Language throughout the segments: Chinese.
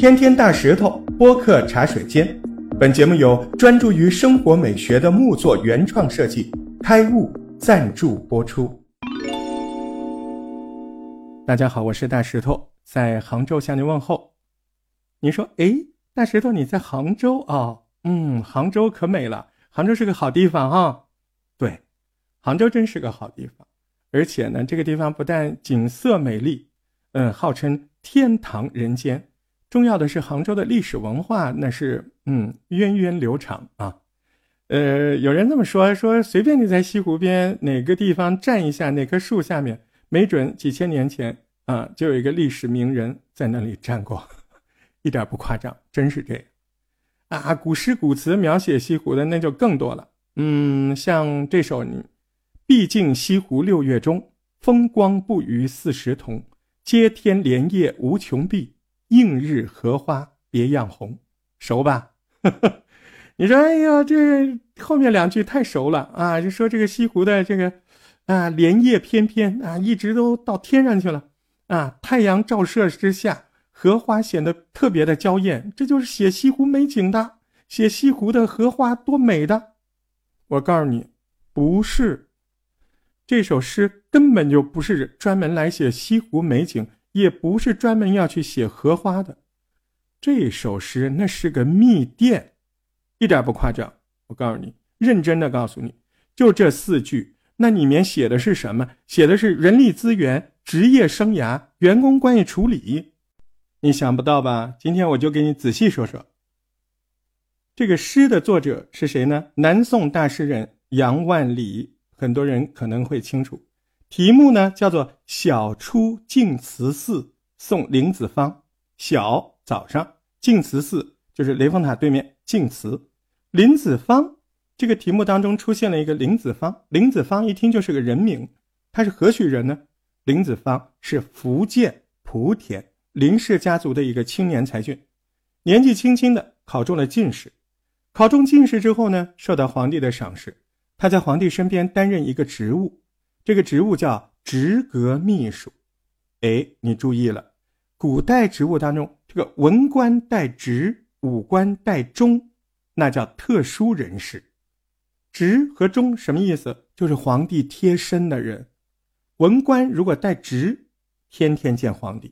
天天大石头播客茶水间，本节目由专注于生活美学的木作原创设计开悟赞助播出。大家好，我是大石头，在杭州向您问候。你说，哎，大石头你在杭州啊？嗯，杭州可美了，杭州是个好地方啊。对，杭州真是个好地方，而且呢，这个地方不但景色美丽，嗯，号称天堂人间。重要的是，杭州的历史文化那是嗯源远流长啊，呃，有人这么说，说随便你在西湖边哪个地方站一下，哪棵树下面，没准几千年前啊就有一个历史名人在那里站过，一点不夸张，真是这样啊。古诗古词描写西湖的那就更多了，嗯，像这首“毕竟西湖六月中，风光不与四时同，接天莲叶无穷碧。”映日荷花别样红，熟吧？你说，哎呀，这后面两句太熟了啊！就说这个西湖的这个啊，莲叶翩翩啊，一直都到天上去了啊。太阳照射之下，荷花显得特别的娇艳，这就是写西湖美景的，写西湖的荷花多美的。我告诉你，不是，这首诗根本就不是专门来写西湖美景。也不是专门要去写荷花的，这首诗那是个密电，一点不夸张。我告诉你，认真的告诉你，就这四句，那里面写的是什么？写的是人力资源、职业生涯、员工关系处理。你想不到吧？今天我就给你仔细说说。这个诗的作者是谁呢？南宋大诗人杨万里，很多人可能会清楚。题目呢叫做《晓出净慈寺送林子方》，晓早上，净慈寺就是雷峰塔对面净慈，林子方这个题目当中出现了一个林子方，林子方一听就是个人名，他是何许人呢？林子方是福建莆田林氏家族的一个青年才俊，年纪轻轻的考中了进士，考中进士之后呢，受到皇帝的赏识，他在皇帝身边担任一个职务。这个职务叫职阁秘书，哎，你注意了，古代职务当中，这个文官带职，武官带中，那叫特殊人士。职和中什么意思？就是皇帝贴身的人。文官如果带职，天天见皇帝；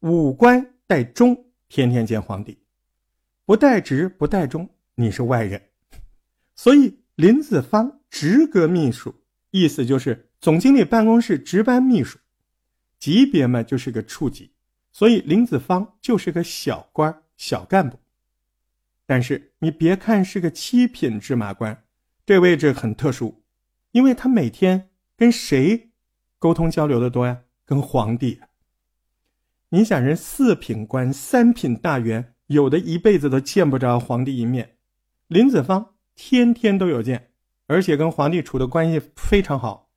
武官带中，天天见皇帝。不带职不带中，你是外人。所以林子方职阁秘书，意思就是。总经理办公室值班秘书，级别嘛就是个处级，所以林子方就是个小官、小干部。但是你别看是个七品芝麻官，这位置很特殊，因为他每天跟谁沟通交流的多呀？跟皇帝。你想，人四品官、三品大员，有的一辈子都见不着皇帝一面，林子方天天都有见，而且跟皇帝处的关系非常好。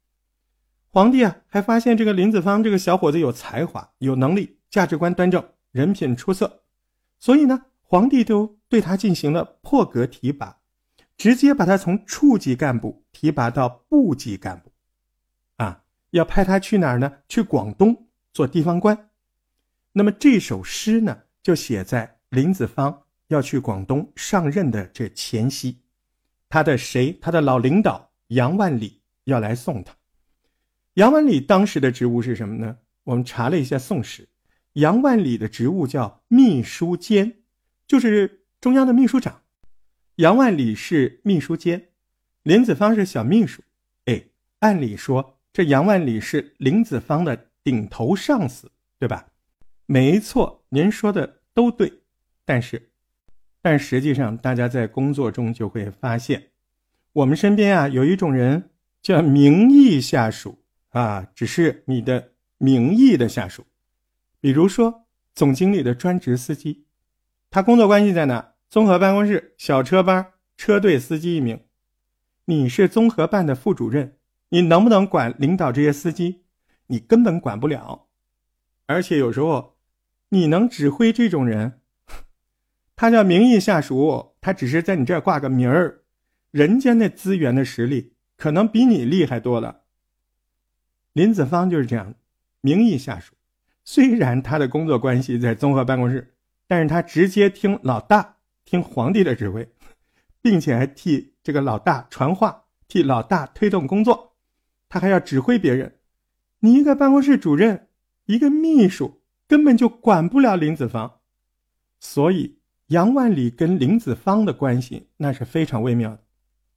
皇帝啊，还发现这个林子方这个小伙子有才华、有能力、价值观端正、人品出色，所以呢，皇帝都对他进行了破格提拔，直接把他从处级干部提拔到部级干部，啊，要派他去哪儿呢？去广东做地方官。那么这首诗呢，就写在林子方要去广东上任的这前夕，他的谁？他的老领导杨万里要来送他。杨万里当时的职务是什么呢？我们查了一下《宋史》，杨万里的职务叫秘书监，就是中央的秘书长。杨万里是秘书监，林子方是小秘书。哎，按理说这杨万里是林子方的顶头上司，对吧？没错，您说的都对。但是，但实际上大家在工作中就会发现，我们身边啊有一种人叫名义下属。啊，只是你的名义的下属，比如说总经理的专职司机，他工作关系在哪？综合办公室小车班车队司机一名。你是综合办的副主任，你能不能管领导这些司机？你根本管不了。而且有时候，你能指挥这种人，他叫名义下属，他只是在你这儿挂个名儿，人家那资源的实力可能比你厉害多了。林子方就是这样，名义下属，虽然他的工作关系在综合办公室，但是他直接听老大，听皇帝的指挥，并且还替这个老大传话，替老大推动工作，他还要指挥别人。你一个办公室主任，一个秘书，根本就管不了林子方。所以杨万里跟林子方的关系那是非常微妙的，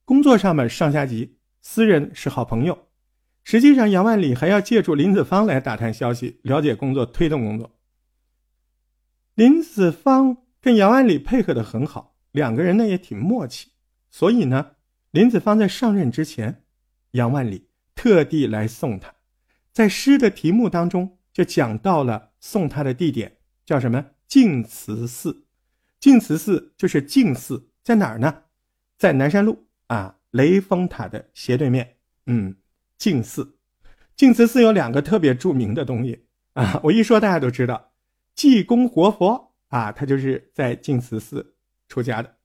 工作上面上下级，私人是好朋友。实际上，杨万里还要借助林子方来打探消息、了解工作、推动工作。林子方跟杨万里配合的很好，两个人呢也挺默契。所以呢，林子方在上任之前，杨万里特地来送他，在诗的题目当中就讲到了送他的地点叫什么？净慈寺。净慈寺就是净寺，在哪儿呢？在南山路啊，雷峰塔的斜对面。嗯。净寺，净慈寺有两个特别著名的东西啊！我一说大家都知道，济公活佛啊，他就是在净慈寺出家的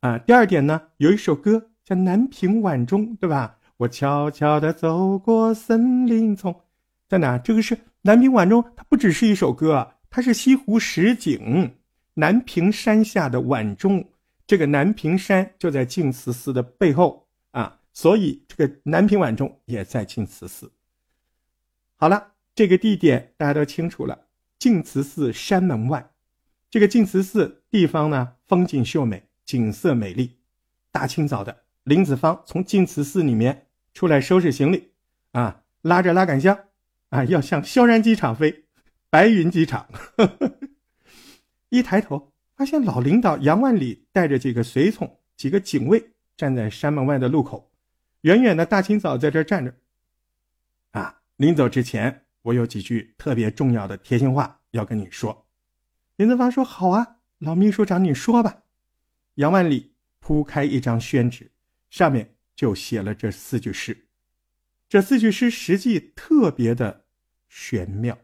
啊。第二点呢，有一首歌叫《南屏晚钟》，对吧？我悄悄地走过森林丛，在哪？这个是《南屏晚钟》，它不只是一首歌，它是西湖十景，南屏山下的晚钟。这个南屏山就在净慈寺的背后啊。所以，这个南屏晚钟也在净慈寺。好了，这个地点大家都清楚了。净慈寺山门外，这个净慈寺地方呢，风景秀美，景色美丽。大清早的，林子方从净慈寺里面出来收拾行李，啊，拉着拉杆箱，啊，要向萧山机场飞，白云机场。呵 呵一抬头，发现老领导杨万里带着几个随从、几个警卫站在山门外的路口。远远的大清早在这站着，啊，临走之前，我有几句特别重要的贴心话要跟你说。林子方说：“好啊，老秘书长，你说吧。”杨万里铺开一张宣纸，上面就写了这四句诗。这四句诗实际特别的玄妙，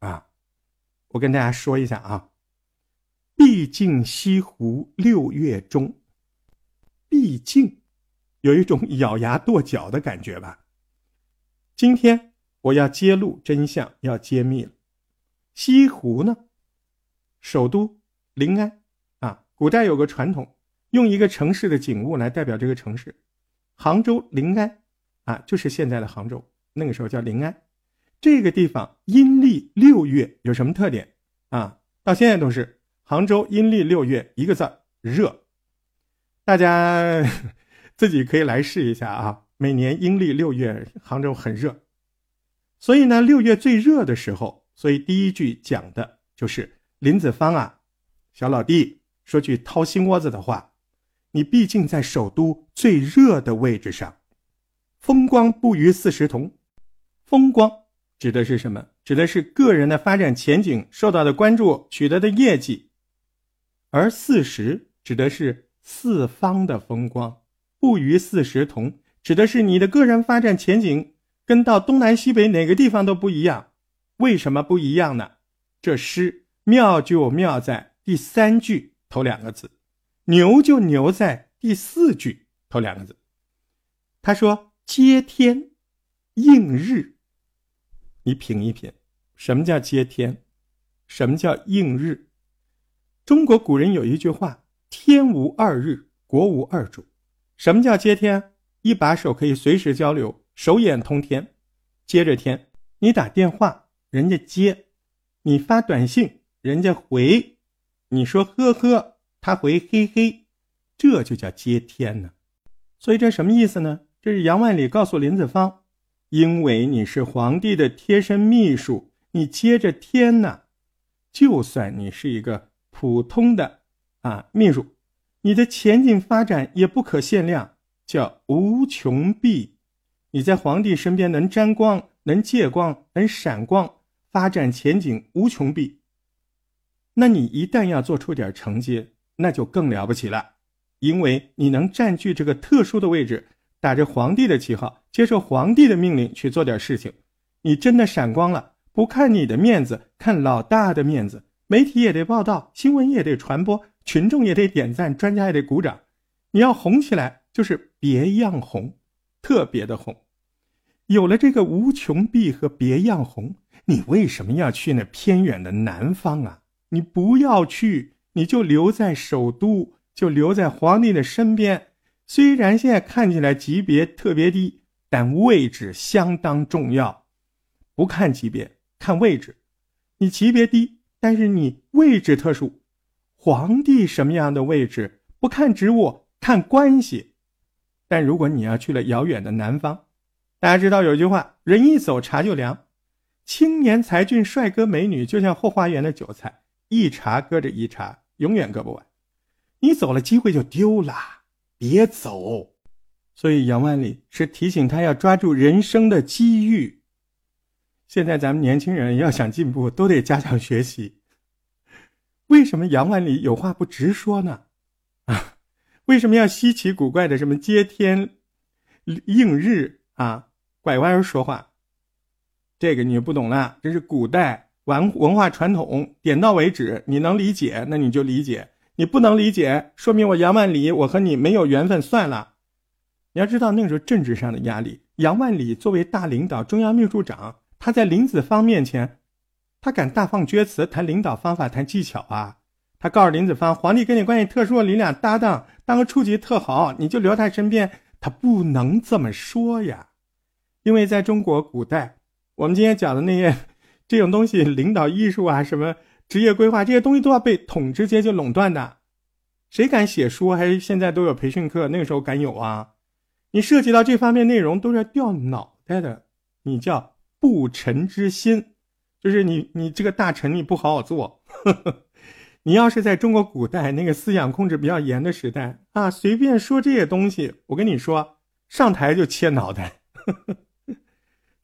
啊，我跟大家说一下啊。毕竟西湖六月中，毕竟。有一种咬牙跺脚的感觉吧。今天我要揭露真相，要揭秘了。西湖呢，首都临安啊，古代有个传统，用一个城市的景物来代表这个城市。杭州临安啊，就是现在的杭州，那个时候叫临安。这个地方阴历六月有什么特点啊？到现在都是杭州阴历六月一个字热。大家。自己可以来试一下啊！每年阴历六月，杭州很热，所以呢，六月最热的时候，所以第一句讲的就是林子方啊，小老弟，说句掏心窝子的话，你毕竟在首都最热的位置上，风光不与四时同。风光指的是什么？指的是个人的发展前景、受到的关注、取得的业绩，而四时指的是四方的风光。不与四时同，指的是你的个人发展前景跟到东南西北哪个地方都不一样。为什么不一样呢？这诗妙就妙在第三句头两个字，牛就牛在第四句头两个字。他说：“接天应日。”你品一品，什么叫接天？什么叫应日？中国古人有一句话：“天无二日，国无二主。”什么叫接天？一把手可以随时交流，手眼通天，接着天。你打电话，人家接；你发短信，人家回；你说呵呵，他回嘿嘿，这就叫接天呢。所以这什么意思呢？这是杨万里告诉林子方，因为你是皇帝的贴身秘书，你接着天呢。就算你是一个普通的啊秘书。你的前景发展也不可限量，叫无穷碧。你在皇帝身边能沾光，能借光，能闪光，发展前景无穷碧。那你一旦要做出点成绩，那就更了不起了，因为你能占据这个特殊的位置，打着皇帝的旗号，接受皇帝的命令去做点事情。你真的闪光了，不看你的面子，看老大的面子，媒体也得报道，新闻也得传播。群众也得点赞，专家也得鼓掌。你要红起来，就是别样红，特别的红。有了这个无穷碧和别样红，你为什么要去那偏远的南方啊？你不要去，你就留在首都，就留在皇帝的身边。虽然现在看起来级别特别低，但位置相当重要。不看级别，看位置。你级别低，但是你位置特殊。皇帝什么样的位置，不看职务，看关系。但如果你要去了遥远的南方，大家知道有句话：人一走，茶就凉。青年才俊、帅哥美女，就像后花园的韭菜。一茬搁着一茬，永远搁不完。你走了，机会就丢了。别走。所以杨万里是提醒他要抓住人生的机遇。现在咱们年轻人要想进步，都得加强学习。为什么杨万里有话不直说呢？啊，为什么要稀奇古怪的什么接天应日啊，拐弯说话？这个你不懂了，这是古代。文文化传统，点到为止。你能理解，那你就理解；你不能理解，说明我杨万里，我和你没有缘分，算了。你要知道那个时候政治上的压力，杨万里作为大领导、中央秘书长，他在林子方面前，他敢大放厥词，谈领导方法，谈技巧啊。他告诉林子方，皇帝跟你关系特殊，你俩搭档，当个处级特好，你就留他身边。他不能这么说呀，因为在中国古代，我们今天讲的那些。这种东西，领导艺术啊，什么职业规划这些东西都要被统治阶级垄断的。谁敢写书？还是现在都有培训课？那个时候敢有啊？你涉及到这方面内容，都是要掉脑袋的。你叫不臣之心，就是你你这个大臣你不好好做。呵 呵你要是在中国古代那个思想控制比较严的时代啊，随便说这些东西，我跟你说，上台就切脑袋。呵 呵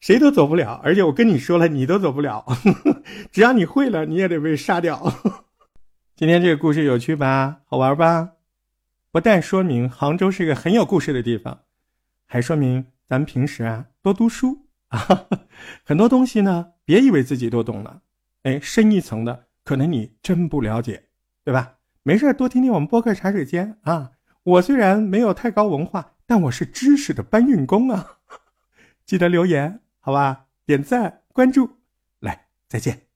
谁都走不了，而且我跟你说了，你都走不了。呵 呵只要你会了，你也得被杀掉。今天这个故事有趣吧？好玩吧？不但说明杭州是一个很有故事的地方，还说明咱们平时啊多读书啊。很多东西呢，别以为自己都懂了，哎，深一层的可能你真不了解，对吧？没事多听听我们播客茶水间啊。我虽然没有太高文化，但我是知识的搬运工啊。记得留言。好吧，点赞关注，来，再见。